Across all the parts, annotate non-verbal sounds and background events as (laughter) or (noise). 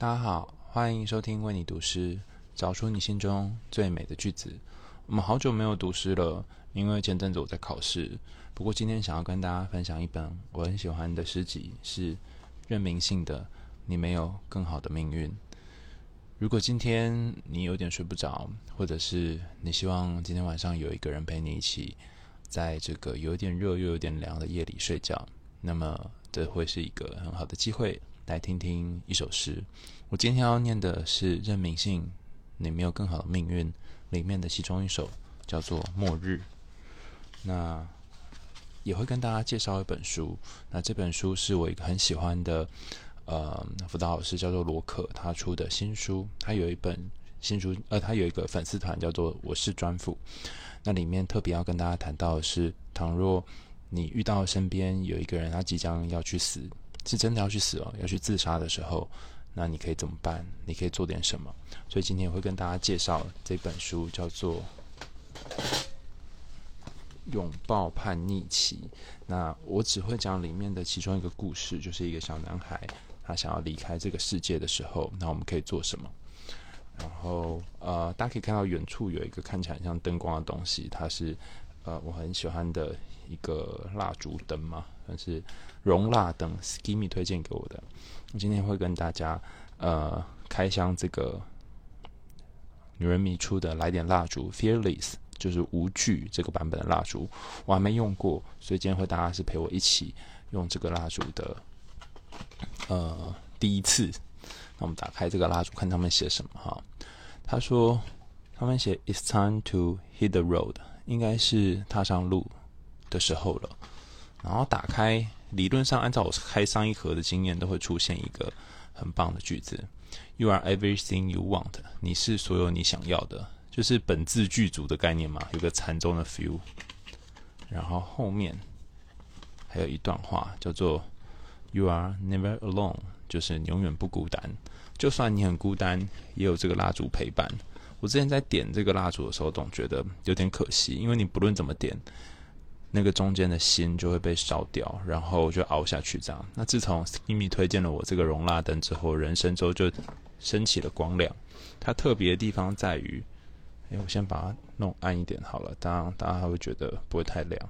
大家好，欢迎收听为你读诗，找出你心中最美的句子。我们好久没有读诗了，因为前阵子我在考试。不过今天想要跟大家分享一本我很喜欢的诗集，是任明信的《你没有更好的命运》。如果今天你有点睡不着，或者是你希望今天晚上有一个人陪你一起，在这个有点热又有点凉的夜里睡觉，那么这会是一个很好的机会。来听听一首诗。我今天要念的是任明信《你没有更好的命运》里面的其中一首，叫做《末日》。那也会跟大家介绍一本书。那这本书是我一个很喜欢的呃辅导老师，叫做罗可，他出的新书。他有一本新书，呃，他有一个粉丝团叫做“我是专辅”。那里面特别要跟大家谈到的是，倘若你遇到身边有一个人，他即将要去死。是真的要去死哦，要去自杀的时候，那你可以怎么办？你可以做点什么？所以今天会跟大家介绍这本书，叫做《拥抱叛逆期》。那我只会讲里面的其中一个故事，就是一个小男孩，他想要离开这个世界的时候，那我们可以做什么？然后呃，大家可以看到远处有一个看起来很像灯光的东西，它是呃我很喜欢的一个蜡烛灯嘛，但是。熔蜡灯，Skimmy 推荐给我的。今天会跟大家呃开箱这个女人迷出的来点蜡烛，Fearless 就是无惧这个版本的蜡烛，我还没用过，所以今天会大家是陪我一起用这个蜡烛的呃第一次。那我们打开这个蜡烛，看他们写什么哈。他说他们写 It's time to hit the road，应该是踏上路的时候了。然后打开。理论上，按照我开上一盒的经验，都会出现一个很棒的句子：“You are everything you want。”你是所有你想要的，就是本自具足的概念嘛，有个禅宗的 feel。然后后面还有一段话叫做 “You are never alone”，就是永远不孤单。就算你很孤单，也有这个蜡烛陪伴。我之前在点这个蜡烛的时候，总觉得有点可惜，因为你不论怎么点。那个中间的心就会被烧掉，然后就熬下去这样。那自从 Skimmy 推荐了我这个熔蜡灯之后，人生中就升起了光亮。它特别的地方在于，哎，我先把它弄暗一点好了，当然大家还会觉得不会太亮。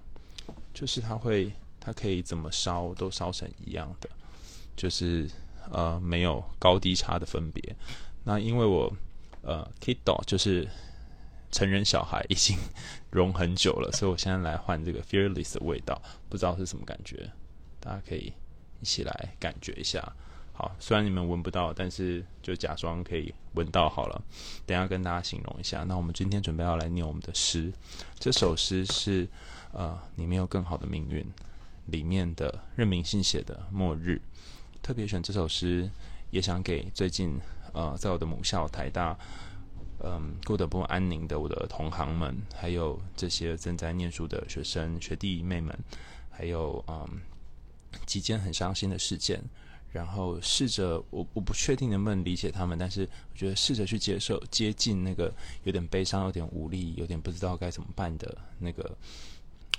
就是它会，它可以怎么烧都烧成一样的，就是呃没有高低差的分别。那因为我呃 Kiddo 就是。成人小孩已经融很久了，所以我现在来换这个 Fearless 的味道，不知道是什么感觉，大家可以一起来感觉一下。好，虽然你们闻不到，但是就假装可以闻到好了。等下跟大家形容一下。那我们今天准备要来念我们的诗，这首诗是呃，你没有更好的命运里面的任明信写的《末日》，特别选这首诗，也想给最近呃，在我的母校台大。嗯，过得不安宁的我的同行们，还有这些正在念书的学生学弟妹们，还有嗯几件很伤心的事件，然后试着我我不确定能不能理解他们，但是我觉得试着去接受接近那个有点悲伤、有点无力、有点不知道该怎么办的那个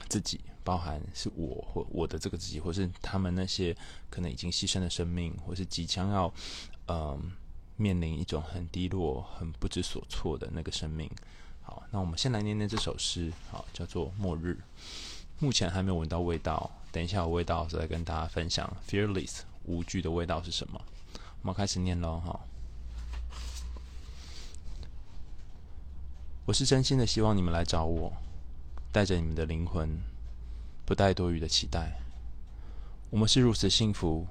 自己，包含是我或我的这个自己，或是他们那些可能已经牺牲的生命，或是即将要嗯。面临一种很低落、很不知所措的那个生命。好，那我们先来念念这首诗，好，叫做《末日》。目前还没有闻到味道，等一下有味道再跟大家分享。Fearless 无惧的味道是什么？我们开始念喽，哈。我是真心的希望你们来找我，带着你们的灵魂，不带多余的期待。我们是如此幸福，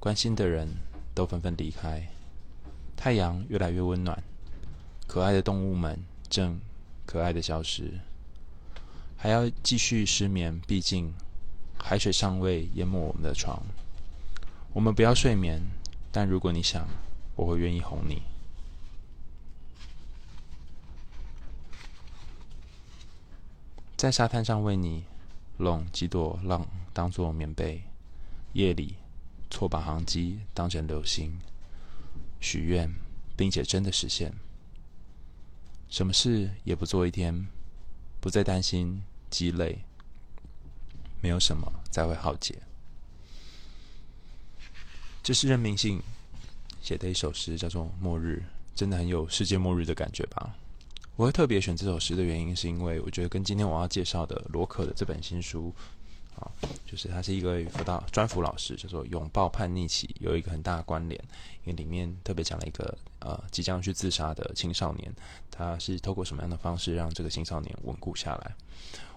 关心的人都纷纷离开。太阳越来越温暖，可爱的动物们正可爱的消失，还要继续失眠。毕竟海水尚未淹没我们的床。我们不要睡眠，但如果你想，我会愿意哄你。在沙滩上为你拢几朵浪当做棉被，夜里错把航机当成流星。许愿，并且真的实现。什么事也不做一天，不再担心积累，没有什么再会浩劫。这是任明信写的一首诗，叫做《末日》，真的很有世界末日的感觉吧？我会特别选这首诗的原因，是因为我觉得跟今天我要介绍的罗可的这本新书，啊，就是他是一个辅导专辅老师，叫做《拥抱叛逆期》，有一个很大的关联，因为里面特别讲了一个呃即将去自杀的青少年，他是透过什么样的方式让这个青少年稳固下来？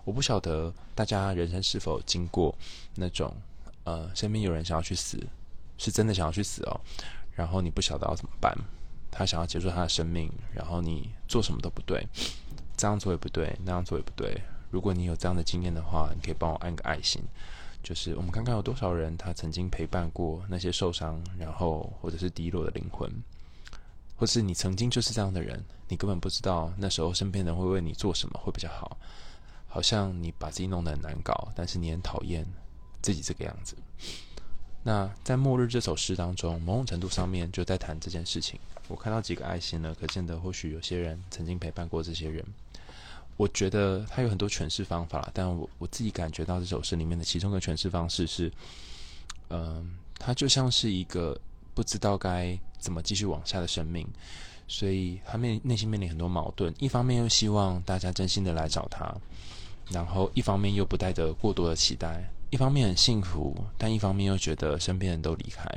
我不晓得大家人生是否经过那种呃身边有人想要去死，是真的想要去死哦，然后你不晓得要怎么办。他想要结束他的生命，然后你做什么都不对，这样做也不对，那样做也不对。如果你有这样的经验的话，你可以帮我按个爱心。就是我们看看有多少人他曾经陪伴过那些受伤，然后或者是低落的灵魂，或是你曾经就是这样的人，你根本不知道那时候身边人会为你做什么会比较好。好像你把自己弄得很难搞，但是你很讨厌自己这个样子。那在《末日》这首诗当中，某种程度上面就在谈这件事情。我看到几个爱心了，可见得或许有些人曾经陪伴过这些人。我觉得他有很多诠释方法，但我我自己感觉到这首诗里面的其中一个诠释方式是，嗯、他就像是一个不知道该怎么继续往下的生命，所以他面内心面临很多矛盾。一方面又希望大家真心的来找他，然后一方面又不带着过多的期待。一方面很幸福，但一方面又觉得身边人都离开。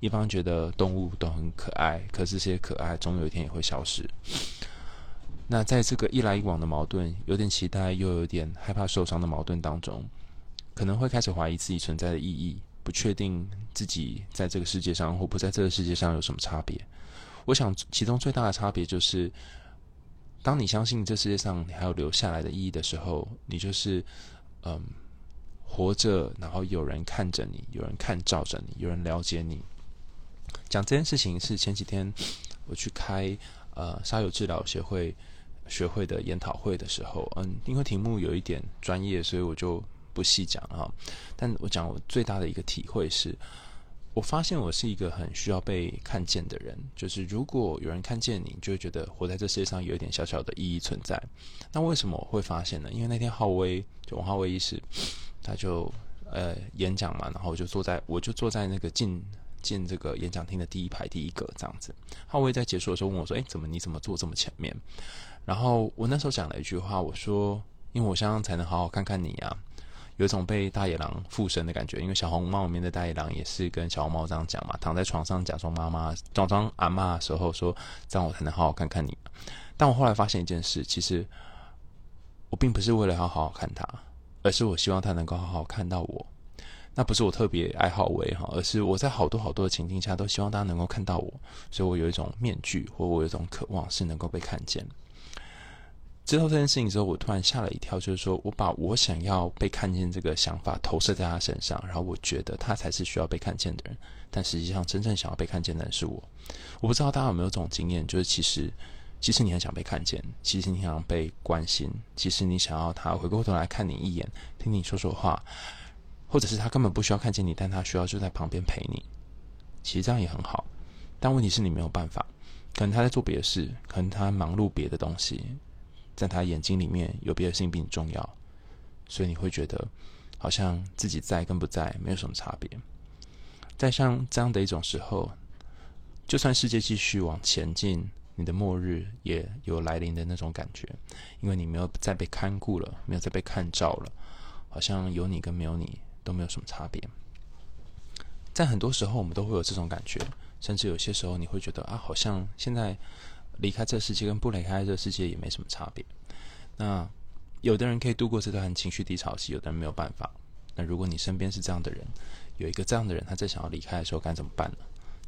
一方觉得动物都很可爱，可是这些可爱总有一天也会消失。那在这个一来一往的矛盾，有点期待又有点害怕受伤的矛盾当中，可能会开始怀疑自己存在的意义，不确定自己在这个世界上或不在这个世界上有什么差别。我想其中最大的差别就是，当你相信这世界上你还有留下来的意义的时候，你就是嗯。活着，然后有人看着你，有人看照着你，有人了解你。讲这件事情是前几天我去开呃沙友治疗协会学会的研讨会的时候，嗯，因为题目有一点专业，所以我就不细讲啊。但我讲我最大的一个体会是，我发现我是一个很需要被看见的人。就是如果有人看见你，就会觉得活在这世界上有一点小小的意义存在。那为什么我会发现呢？因为那天浩威就王浩威医师。他就呃演讲嘛，然后我就坐在我就坐在那个进进这个演讲厅的第一排第一个这样子。浩威在结束的时候问我说：“哎，怎么你怎么坐这么前面？”然后我那时候讲了一句话，我说：“因为我这样才能好好看看你啊，有一种被大野狼附身的感觉。因为小红帽里面的大野狼也是跟小红帽这样讲嘛，躺在床上假装妈妈、假装阿嬷的时候说，这样我才能好好看看你。但我后来发现一件事，其实我并不是为了要好好看他。”而是我希望他能够好好看到我，那不是我特别爱好为哈，而是我在好多好多的情境下都希望大家能够看到我，所以我有一种面具，或我有一种渴望是能够被看见。知道这件事情之后，我突然吓了一跳，就是说我把我想要被看见这个想法投射在他身上，然后我觉得他才是需要被看见的人，但实际上真正想要被看见的人是我。我不知道大家有没有这种经验，就是其实。其实你很想被看见，其实你想被关心，其实你想要他回过头来看你一眼，听你说说话，或者是他根本不需要看见你，但他需要就在旁边陪你。其实这样也很好，但问题是你没有办法，可能他在做别的事，可能他忙碌别的东西，在他眼睛里面有别的事情比你重要，所以你会觉得好像自己在跟不在没有什么差别。在像这样的一种时候，就算世界继续往前进。你的末日也有来临的那种感觉，因为你没有再被看顾了，没有再被看照了，好像有你跟没有你都没有什么差别。在很多时候，我们都会有这种感觉，甚至有些时候你会觉得啊，好像现在离开这世界跟不离开这世界也没什么差别。那有的人可以度过这段情绪低潮期，有的人没有办法。那如果你身边是这样的人，有一个这样的人，他在想要离开的时候，该怎么办呢？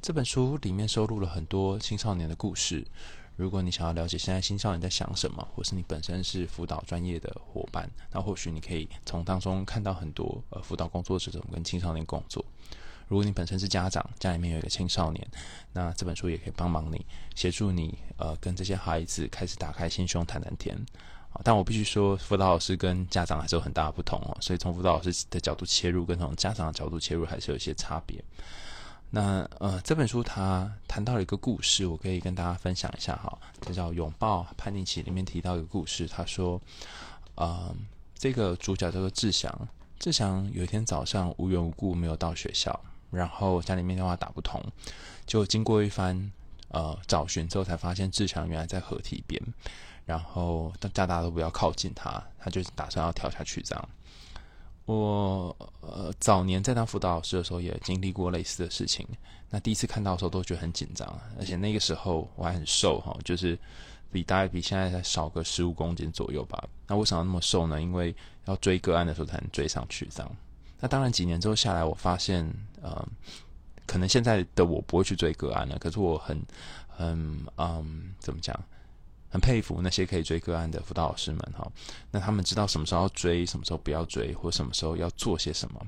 这本书里面收录了很多青少年的故事。如果你想要了解现在青少年在想什么，或是你本身是辅导专业的伙伴，那或许你可以从当中看到很多呃辅导工作者怎么跟青少年工作。如果你本身是家长，家里面有一个青少年，那这本书也可以帮忙你，协助你呃跟这些孩子开始打开心胸谈谈天。但我必须说，辅导老师跟家长还是有很大的不同哦，所以从辅导老师的角度切入，跟从家长的角度切入，还是有一些差别。那呃，这本书它谈到了一个故事，我可以跟大家分享一下哈。这叫《拥抱叛逆期》里面提到一个故事，他说，呃，这个主角叫做志祥。志祥有一天早上无缘无故没有到学校，然后家里面电话打不通，就经过一番呃找寻之后，才发现志强原来在河堤边，然后大家大家都不要靠近他，他就打算要跳下去这样。我呃早年在当辅导老师的时候，也经历过类似的事情。那第一次看到的时候，都觉得很紧张，而且那个时候我还很瘦哈，就是比大概比现在才少个十五公斤左右吧。那为什么那么瘦呢？因为要追个案的时候才能追上去这样。那当然几年之后下来，我发现呃，可能现在的我不会去追个案了。可是我很很嗯，怎么讲？很佩服那些可以追个案的辅导老师们哈，那他们知道什么时候要追，什么时候不要追，或什么时候要做些什么。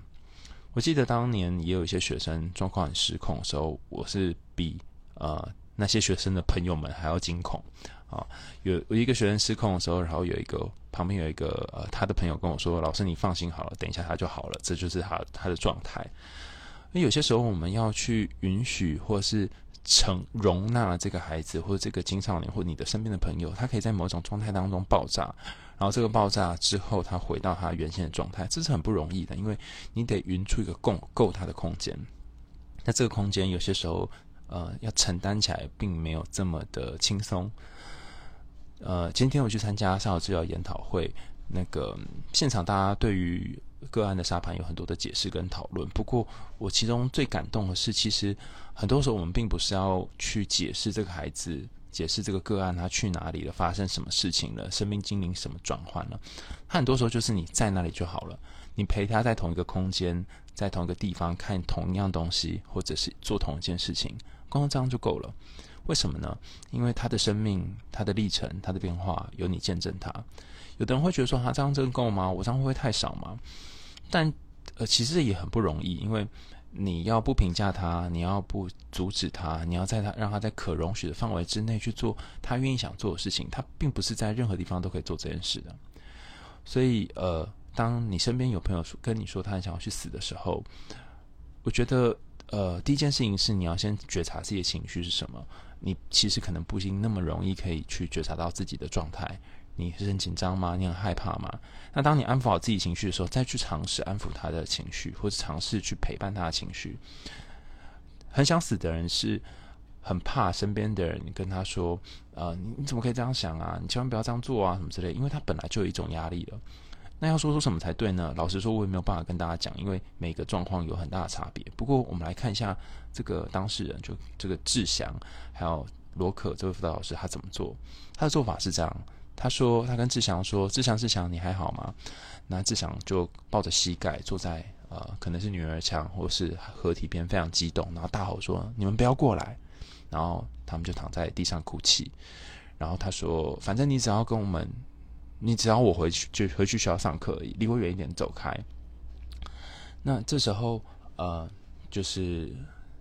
我记得当年也有一些学生状况很失控的时候，我是比呃那些学生的朋友们还要惊恐啊。有有一个学生失控的时候，然后有一个旁边有一个呃他的朋友跟我说：“老师你放心好了，等一下他就好了。”这就是他他的状态。那有些时候我们要去允许或是。承容纳这个孩子，或者这个青少年，或者你的身边的朋友，他可以在某种状态当中爆炸，然后这个爆炸之后，他回到他原先的状态，这是很不容易的，因为你得匀出一个够够他的空间。那这个空间有些时候，呃，要承担起来并没有这么的轻松。呃，今天我去参加上有治疗研讨会，那个现场大家对于。个案的沙盘有很多的解释跟讨论，不过我其中最感动的是，其实很多时候我们并不是要去解释这个孩子，解释这个个案他去哪里了，发生什么事情了，生命经历什么转换了。他很多时候就是你在那里就好了，你陪他在同一个空间，在同一个地方看同样东西，或者是做同一件事情，光这样就够了。为什么呢？因为他的生命、他的历程、他的变化，有你见证他。有的人会觉得说，他这样真够吗？我这样会不会太少吗？但呃，其实也很不容易，因为你要不评价他，你要不阻止他，你要在他让他在可容许的范围之内去做他愿意想做的事情，他并不是在任何地方都可以做这件事的。所以呃，当你身边有朋友跟你说他很想要去死的时候，我觉得呃，第一件事情是你要先觉察自己的情绪是什么。你其实可能不一定那么容易可以去觉察到自己的状态。你是很紧张吗？你很害怕吗？那当你安抚好自己情绪的时候，再去尝试安抚他的情绪，或者尝试去陪伴他的情绪。很想死的人是很怕身边的人跟他说：“呃，你你怎么可以这样想啊？你千万不要这样做啊，什么之类。”因为他本来就有一种压力了。那要说出什么才对呢？老实说，我也没有办法跟大家讲，因为每个状况有很大的差别。不过，我们来看一下这个当事人，就这个志祥，还有罗可这位辅导老师，他怎么做？他的做法是这样。他说：“他跟志祥说，志祥，志祥，你还好吗？”那志祥就抱着膝盖坐在呃，可能是女儿墙或是河堤边，非常激动，然后大吼说：“你们不要过来！”然后他们就躺在地上哭泣。然后他说：“反正你只要跟我们，你只要我回去就回去学校上课，离我远一点，走开。”那这时候呃，就是。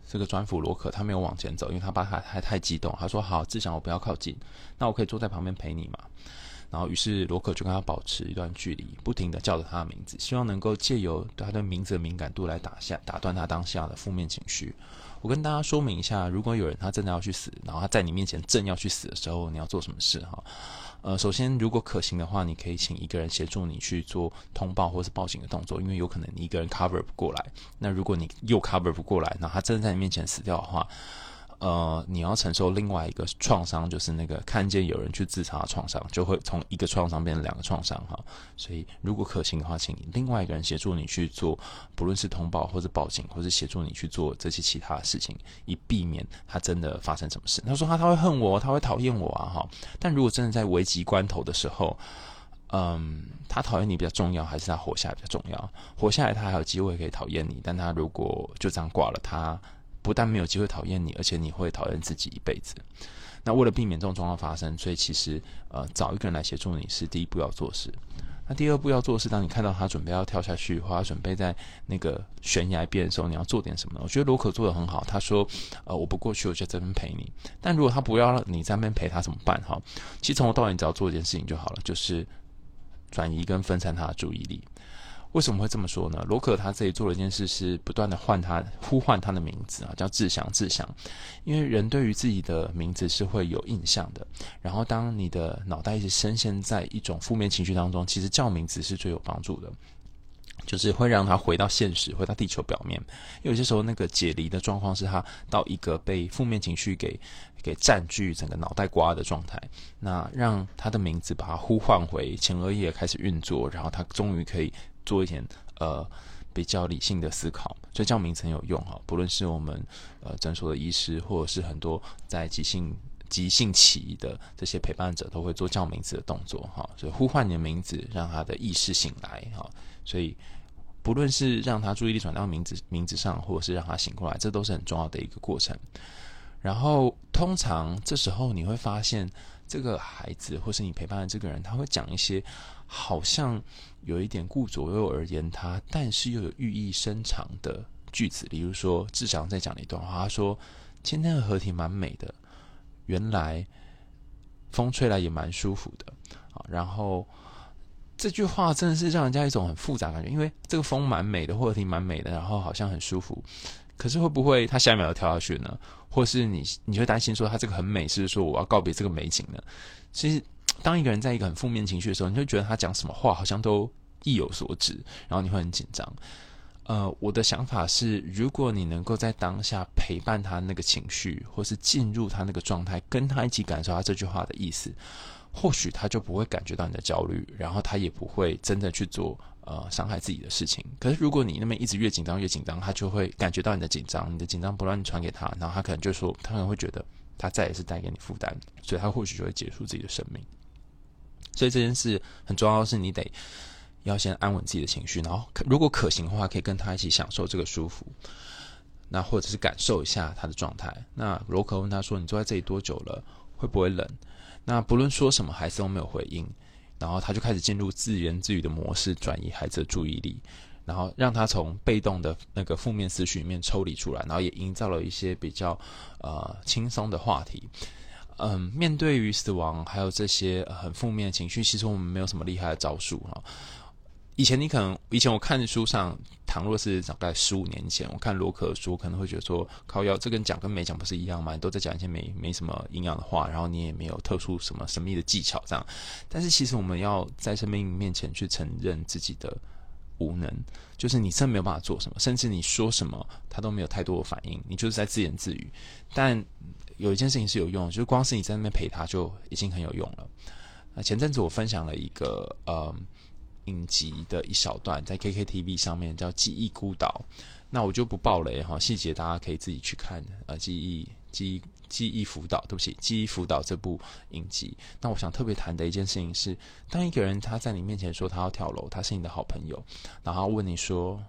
这个专辅罗可他没有往前走，因为他爸还还太激动。他说：“好，志祥，我不要靠近，那我可以坐在旁边陪你嘛。”然后，于是罗可就跟他保持一段距离，不停地叫着他的名字，希望能够借由他对名字的敏感度来打下打断他当下的负面情绪。我跟大家说明一下，如果有人他真的要去死，然后他在你面前正要去死的时候，你要做什么事哈？呃，首先，如果可行的话，你可以请一个人协助你去做通报或是报警的动作，因为有可能你一个人 cover 不过来。那如果你又 cover 不过来，那他真的在你面前死掉的话，呃，你要承受另外一个创伤，就是那个看见有人去自杀的创伤，就会从一个创伤变成两个创伤哈。所以，如果可行的话，请另外一个人协助你去做，不论是通报或者报警，或是协助你去做这些其他的事情，以避免他真的发生什么事。他说他他会恨我，他会讨厌我啊哈。但如果真的在危急关头的时候，嗯，他讨厌你比较重要，还是他活下来比较重要？活下来他还有机会可以讨厌你，但他如果就这样挂了，他。不但没有机会讨厌你，而且你会讨厌自己一辈子。那为了避免这种状况发生，所以其实呃找一个人来协助你是第一步要做事。那第二步要做的是，当你看到他准备要跳下去，或他准备在那个悬崖边的时候，你要做点什么呢？我觉得罗可做得很好。他说：“呃，我不过去，我就在这边陪你。但如果他不要你在那边陪他怎么办？哈，其实从头到尾你只要做一件事情就好了，就是转移跟分散他的注意力。”为什么会这么说呢？罗可他自己做了一件事，是不断的唤他、呼唤他的名字啊，叫志祥、志祥。因为人对于自己的名字是会有印象的。然后，当你的脑袋一直深陷在一种负面情绪当中，其实叫名字是最有帮助的。就是会让他回到现实，回到地球表面。有些时候，那个解离的状况是他到一个被负面情绪给给占据整个脑袋瓜的状态。那让他的名字把他呼唤回前额叶开始运作，然后他终于可以做一点呃比较理性的思考。所以叫名字很有用哈，不论是我们呃诊所的医师，或者是很多在急性急性期的这些陪伴者，都会做叫名字的动作哈。所以呼唤你的名字，让他的意识醒来哈。所以。不论是让他注意力转到名字名字上，或者是让他醒过来，这都是很重要的一个过程。然后，通常这时候你会发现，这个孩子或是你陪伴的这个人，他会讲一些好像有一点顾左右而言他，但是又有寓意深长的句子。比如说，志祥在讲的一段话，他说：“今天的河堤蛮美的，原来风吹来也蛮舒服的。”啊，然后。这句话真的是让人家一种很复杂感觉，因为这个风蛮美的，或者挺蛮美的，然后好像很舒服。可是会不会他下一秒就跳下去呢？或是你你会担心说他这个很美，是说我要告别这个美景呢？其实，当一个人在一个很负面情绪的时候，你会觉得他讲什么话好像都意有所指，然后你会很紧张。呃，我的想法是，如果你能够在当下陪伴他那个情绪，或是进入他那个状态，跟他一起感受他这句话的意思。或许他就不会感觉到你的焦虑，然后他也不会真的去做呃伤害自己的事情。可是如果你那边一直越紧张越紧张，他就会感觉到你的紧张，你的紧张不断传给他，然后他可能就说，他可能会觉得他再也是带给你负担，所以他或许就会结束自己的生命。所以这件事很重要的是，你得要先安稳自己的情绪，然后可如果可行的话，可以跟他一起享受这个舒服，那或者是感受一下他的状态。那罗可问他说：“你坐在这里多久了？会不会冷？”那不论说什么，孩子都没有回应，然后他就开始进入自言自语的模式，转移孩子的注意力，然后让他从被动的那个负面思绪里面抽离出来，然后也营造了一些比较呃轻松的话题。嗯，面对于死亡还有这些很负面的情绪，其实我们没有什么厉害的招数哈。以前你可能，以前我看书上，倘若是大概十五年前，我看罗可的书，可能会觉得说，靠腰，这跟讲跟没讲不是一样吗？你都在讲一些没没什么营养的话，然后你也没有特殊什么神秘的技巧这样。但是其实我们要在生命面前去承认自己的无能，就是你真没有办法做什么，甚至你说什么他都没有太多的反应，你就是在自言自语。但有一件事情是有用，就是光是你在那边陪他就已经很有用了。那前阵子我分享了一个呃。影集的一小段在 KKTV 上面叫《记忆孤岛》，那我就不爆雷哈，细节大家可以自己去看。呃，记忆记忆记忆辅导，对不起，记忆辅导这部影集。那我想特别谈的一件事情是，当一个人他在你面前说他要跳楼，他是你的好朋友，然后问你说，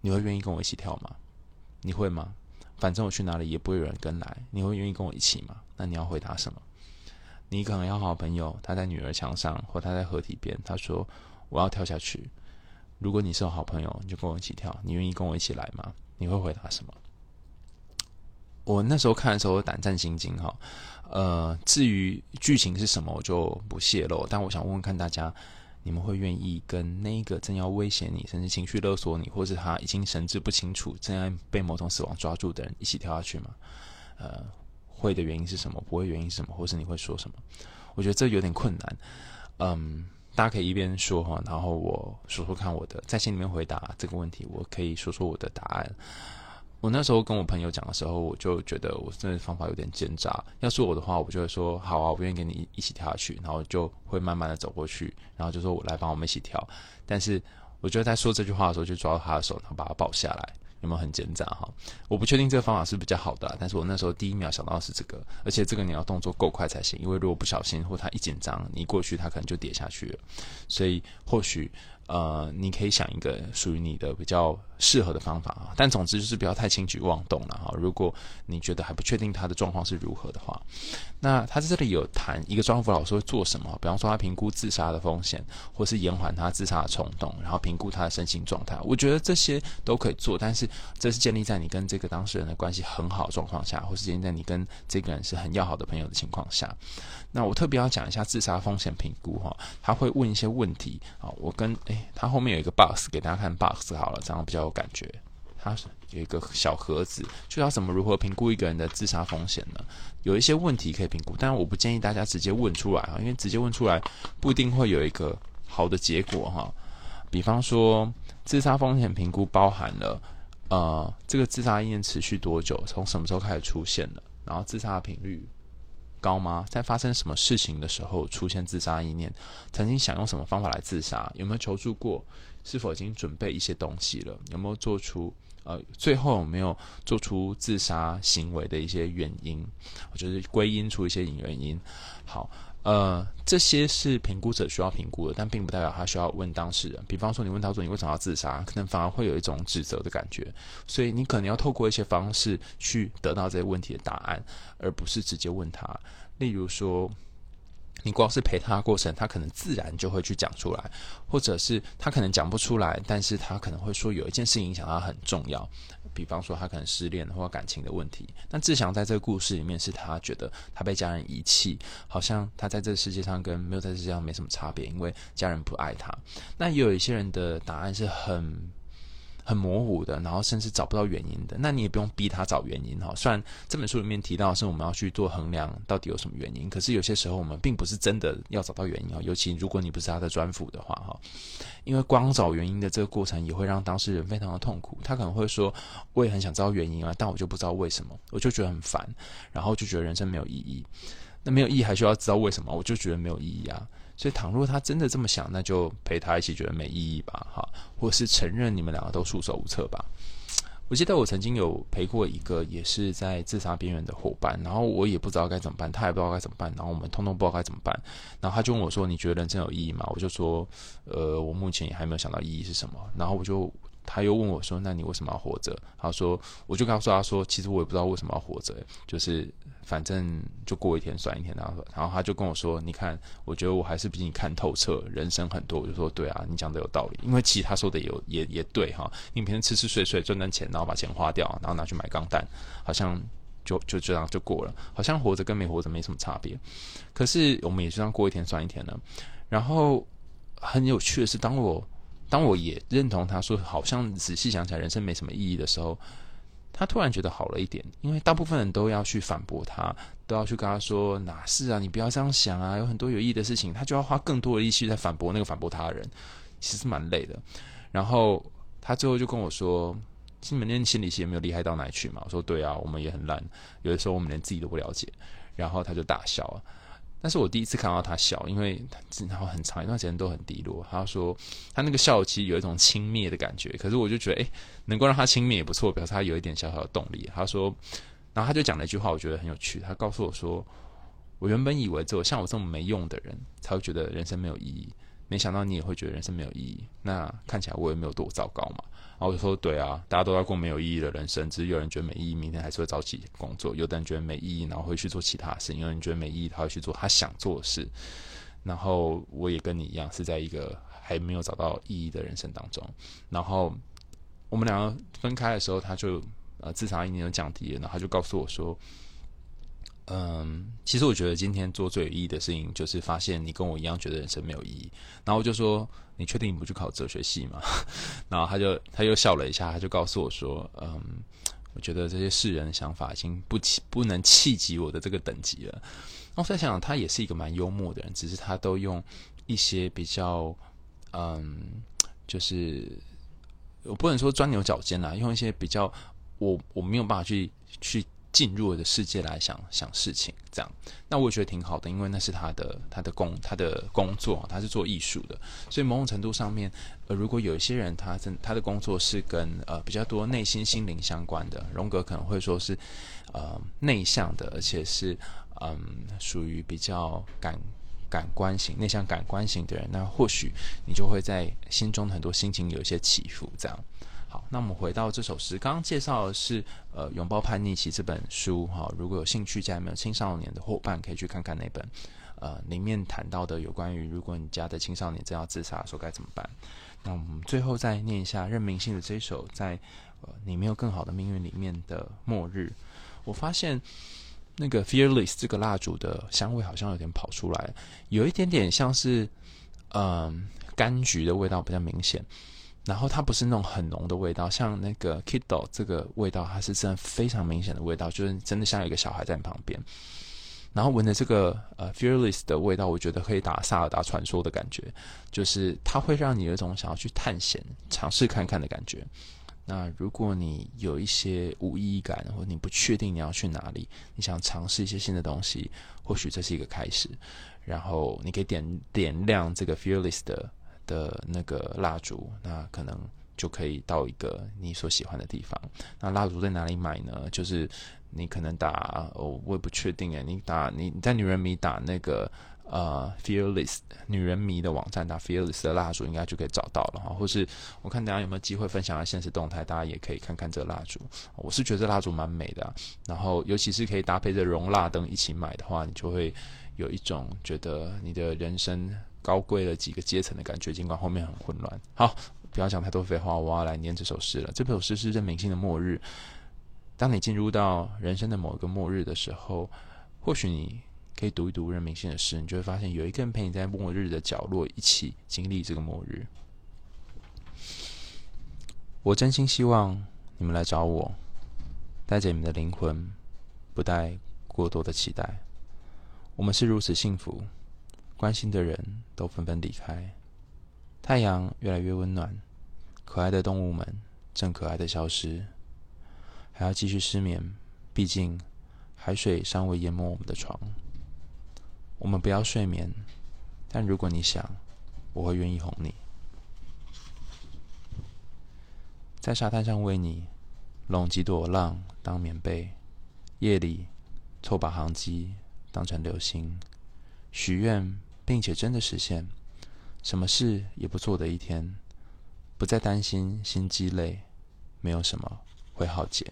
你会愿意跟我一起跳吗？你会吗？反正我去哪里也不会有人跟来，你会愿意跟我一起吗？那你要回答什么？你可能要好朋友，他在女儿墙上，或他在河堤边，他说。我要跳下去。如果你是我好朋友，你就跟我一起跳。你愿意跟我一起来吗？你会回答什么？我那时候看的时候胆战心惊哈。呃，至于剧情是什么，我就不泄露。但我想问问看大家，你们会愿意跟那个正要威胁你，甚至情绪勒索你，或是他已经神志不清楚，正在被某种死亡抓住的人一起跳下去吗？呃，会的原因是什么？不会原因是什么？或是你会说什么？我觉得这有点困难。嗯。大家可以一边说哈，然后我说说看我的，在心里面回答这个问题。我可以说说我的答案。我那时候跟我朋友讲的时候，我就觉得我这个方法有点奸诈。要是我的话，我就会说好啊，我愿意跟你一起跳下去，然后就会慢慢的走过去，然后就说我来帮我们一起跳。但是我觉得在说这句话的时候，就抓到他的手，然后把他抱下来。有没有很紧张哈？我不确定这个方法是比较好的，但是我那时候第一秒想到是这个，而且这个你要动作够快才行，因为如果不小心或他一紧张，你一过去他可能就跌下去了，所以或许。呃，你可以想一个属于你的比较适合的方法啊，但总之就是不要太轻举妄动了哈。如果你觉得还不确定他的状况是如何的话，那他在这里有谈一个专辅老师会做什么，比方说他评估自杀的风险，或是延缓他自杀的冲动，然后评估他的身心状态。我觉得这些都可以做，但是这是建立在你跟这个当事人的关系很好的状况下，或是建立在你跟这个人是很要好的朋友的情况下。那我特别要讲一下自杀风险评估哈，他会问一些问题啊，我跟，他后面有一个 box 给大家看 box 好了，这样比较有感觉。他有一个小盒子，就要怎么如何评估一个人的自杀风险呢？有一些问题可以评估，但是我不建议大家直接问出来啊，因为直接问出来不一定会有一个好的结果哈。比方说，自杀风险评估包含了呃，这个自杀意念持续多久，从什么时候开始出现的，然后自杀的频率高吗？在发生什么事情的时候出现自杀意念？曾经想用什么方法来自杀？有没有求助过？是否已经准备一些东西了？有没有做出呃，最后有没有做出自杀行为的一些原因？就是归因出一些原因。好。呃，这些是评估者需要评估的，但并不代表他需要问当事人。比方说，你问他说你为什么要自杀，可能反而会有一种指责的感觉。所以你可能要透过一些方式去得到这些问题的答案，而不是直接问他。例如说，你光是陪他过程，他可能自然就会去讲出来，或者是他可能讲不出来，但是他可能会说有一件事影响他很重要。比方说，他可能失恋或感情的问题。那志祥在这个故事里面，是他觉得他被家人遗弃，好像他在这个世界上跟没有在世界上没什么差别，因为家人不爱他。那也有一些人的答案是很。很模糊的，然后甚至找不到原因的，那你也不用逼他找原因哈。虽然这本书里面提到是我们要去做衡量，到底有什么原因，可是有些时候我们并不是真的要找到原因啊。尤其如果你不是他的专辅的话哈，因为光找原因的这个过程也会让当事人非常的痛苦。他可能会说，我也很想知道原因啊，但我就不知道为什么，我就觉得很烦，然后就觉得人生没有意义。那没有意义还需要知道为什么？我就觉得没有意义啊。所以，倘若他真的这么想，那就陪他一起觉得没意义吧，哈，或是承认你们两个都束手无策吧。我记得我曾经有陪过一个也是在自杀边缘的伙伴，然后我也不知道该怎么办，他也不知道该怎么办，然后我们通通不知道该怎么办。然后他就问我说：“你觉得人生有意义吗？”我就说：“呃，我目前也还没有想到意义是什么。”然后我就。他又问我说：“那你为什么要活着？”他说：“我就告诉他说，其实我也不知道为什么要活着，就是反正就过一天算一天。”然后，然后他就跟我说：“你看，我觉得我还是比你看透彻人生很多。”我就说：“对啊，你讲的有道理，因为其实他说的也有也也对哈。你平常吃吃睡睡赚赚钱，然后把钱花掉，然后拿去买钢弹，好像就就这样就过了，好像活着跟没活着没什么差别。可是我们也就这样过一天算一天了。然后很有趣的是，当我。当我也认同他说，好像仔细想起来，人生没什么意义的时候，他突然觉得好了一点。因为大部分人都要去反驳他，都要去跟他说哪是啊，你不要这样想啊，有很多有意义的事情，他就要花更多的力气在反驳那个反驳他的人，其实蛮累的。然后他最后就跟我说：“你们念心理系也没有厉害到哪里去嘛？”我说：“对啊，我们也很烂，有的时候我们连自己都不了解。”然后他就大笑。但是我第一次看到他笑，因为他然后很长一段时间都很低落。他说他那个笑其实有一种轻蔑的感觉，可是我就觉得，诶，能够让他轻蔑也不错，表示他有一点小小的动力。他说，然后他就讲了一句话，我觉得很有趣。他告诉我说，我原本以为只有像我这么没用的人才会觉得人生没有意义，没想到你也会觉得人生没有意义。那看起来我也没有多糟糕嘛。然后我就说：“对啊，大家都在过没有意义的人生，只是有人觉得没意义，明天还是会早起工作；有的人觉得没意义，然后会去做其他事；有人觉得没意义，他会去做他想做的事。然后我也跟你一样，是在一个还没有找到意义的人生当中。然后我们两个分开的时候，他就呃自杀意念就降低了，然后他就告诉我说。”嗯，其实我觉得今天做最有意义的事情，就是发现你跟我一样觉得人生没有意义。然后我就说：“你确定你不去考哲学系吗？” (laughs) 然后他就他又笑了一下，他就告诉我说：“嗯，我觉得这些世人的想法已经不不能气及我的这个等级了。”然后我在想，他也是一个蛮幽默的人，只是他都用一些比较嗯，就是我不能说钻牛角尖啦，用一些比较我我没有办法去去。进入我的世界来想想事情，这样，那我也觉得挺好的，因为那是他的他的工他的工作，他是做艺术的，所以某种程度上面，呃，如果有一些人他真他的工作是跟呃比较多内心心灵相关的，荣格可能会说是呃内向的，而且是嗯、属于比较感感官型内向感官型的人，那或许你就会在心中很多心情有一些起伏，这样。好，那我们回到这首诗，刚刚介绍的是呃《拥抱叛逆期》这本书哈。如果有兴趣家里面有青少年的伙伴，可以去看看那本。呃，里面谈到的有关于如果你家的青少年正要自杀的时候该怎么办。那我们最后再念一下任明信的这首在呃《你没有更好的命运》里面的末日。我发现那个 Fearless 这个蜡烛的香味好像有点跑出来，有一点点像是嗯、柑橘的味道比较明显。然后它不是那种很浓的味道，像那个 Kiddo 这个味道，它是真的非常明显的味道，就是真的像有一个小孩在你旁边。然后闻着这个呃 Fearless 的味道，我觉得可以打萨尔达传说的感觉，就是它会让你有一种想要去探险、尝试看看的感觉。那如果你有一些无意义感，或者你不确定你要去哪里，你想尝试一些新的东西，或许这是一个开始。然后你可以点点亮这个 Fearless 的的那个蜡烛，那可能就可以到一个你所喜欢的地方。那蜡烛在哪里买呢？就是你可能打哦，我也不确定诶，你打你你在女人迷打那个。呃，Fearless 女人迷的网站打 Fearless 的蜡烛，应该就可以找到了哈。或是我看大家有没有机会分享下现实动态，大家也可以看看这蜡烛。我是觉得这蜡烛蛮美的，然后尤其是可以搭配着熔蜡灯一起买的话，你就会有一种觉得你的人生高贵了几个阶层的感觉，尽管后面很混乱。好，不要讲太多废话，我要来念这首诗了。这首诗是任明信的《末日》。当你进入到人生的某一个末日的时候，或许你。可以读一读任明信的诗，你就会发现有一个人陪你在末日的角落一起经历这个末日。我真心希望你们来找我，带着你们的灵魂，不带过多的期待。我们是如此幸福，关心的人都纷纷离开，太阳越来越温暖，可爱的动物们正可爱的消失，还要继续失眠，毕竟海水尚未淹没我们的床。我们不要睡眠，但如果你想，我会愿意哄你，在沙滩上为你拢几朵浪当棉被，夜里凑把航机当成流星，许愿并且真的实现，什么事也不做的一天，不再担心心机累，没有什么会耗竭。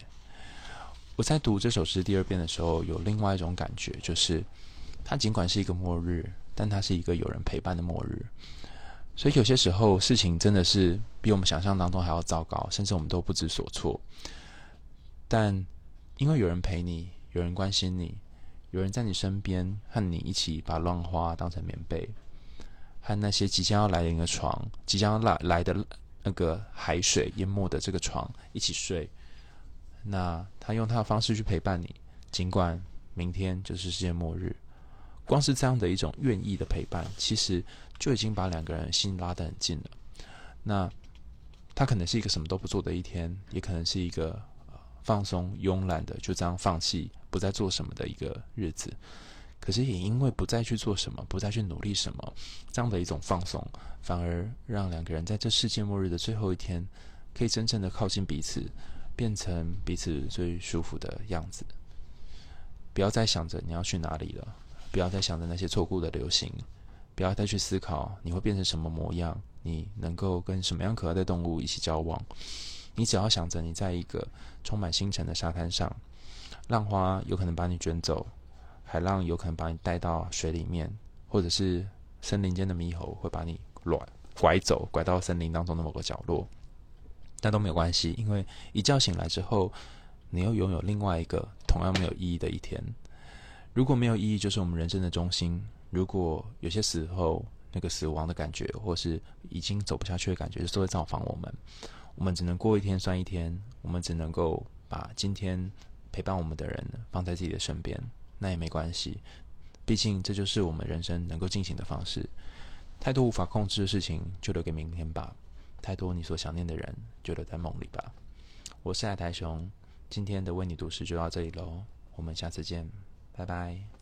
我在读这首诗第二遍的时候，有另外一种感觉，就是。它尽管是一个末日，但它是一个有人陪伴的末日。所以有些时候事情真的是比我们想象当中还要糟糕，甚至我们都不知所措。但因为有人陪你，有人关心你，有人在你身边和你一起把浪花当成棉被，和那些即将要来临的床，即将要来来的那个海水淹没的这个床一起睡。那他用他的方式去陪伴你，尽管明天就是世界末日。光是这样的一种愿意的陪伴，其实就已经把两个人心拉得很近了。那他可能是一个什么都不做的一天，也可能是一个放松、慵懒的就这样放弃、不再做什么的一个日子。可是也因为不再去做什么、不再去努力什么，这样的一种放松，反而让两个人在这世界末日的最后一天，可以真正的靠近彼此，变成彼此最舒服的样子。不要再想着你要去哪里了。不要再想着那些错过的流行，不要再去思考你会变成什么模样，你能够跟什么样可爱的动物一起交往。你只要想着你在一个充满星辰的沙滩上，浪花有可能把你卷走，海浪有可能把你带到水里面，或者是森林间的猕猴会把你拐拐走，拐到森林当中的某个角落。但都没有关系，因为一觉醒来之后，你又拥有另外一个同样没有意义的一天。如果没有意义，就是我们人生的中心。如果有些时候那个死亡的感觉，或是已经走不下去的感觉，就是会造访我们。我们只能过一天算一天，我们只能够把今天陪伴我们的人放在自己的身边，那也没关系。毕竟这就是我们人生能够进行的方式。太多无法控制的事情，就留给明天吧。太多你所想念的人，就留在梦里吧。我是海苔熊，今天的为你读诗就到这里喽，我们下次见。拜拜。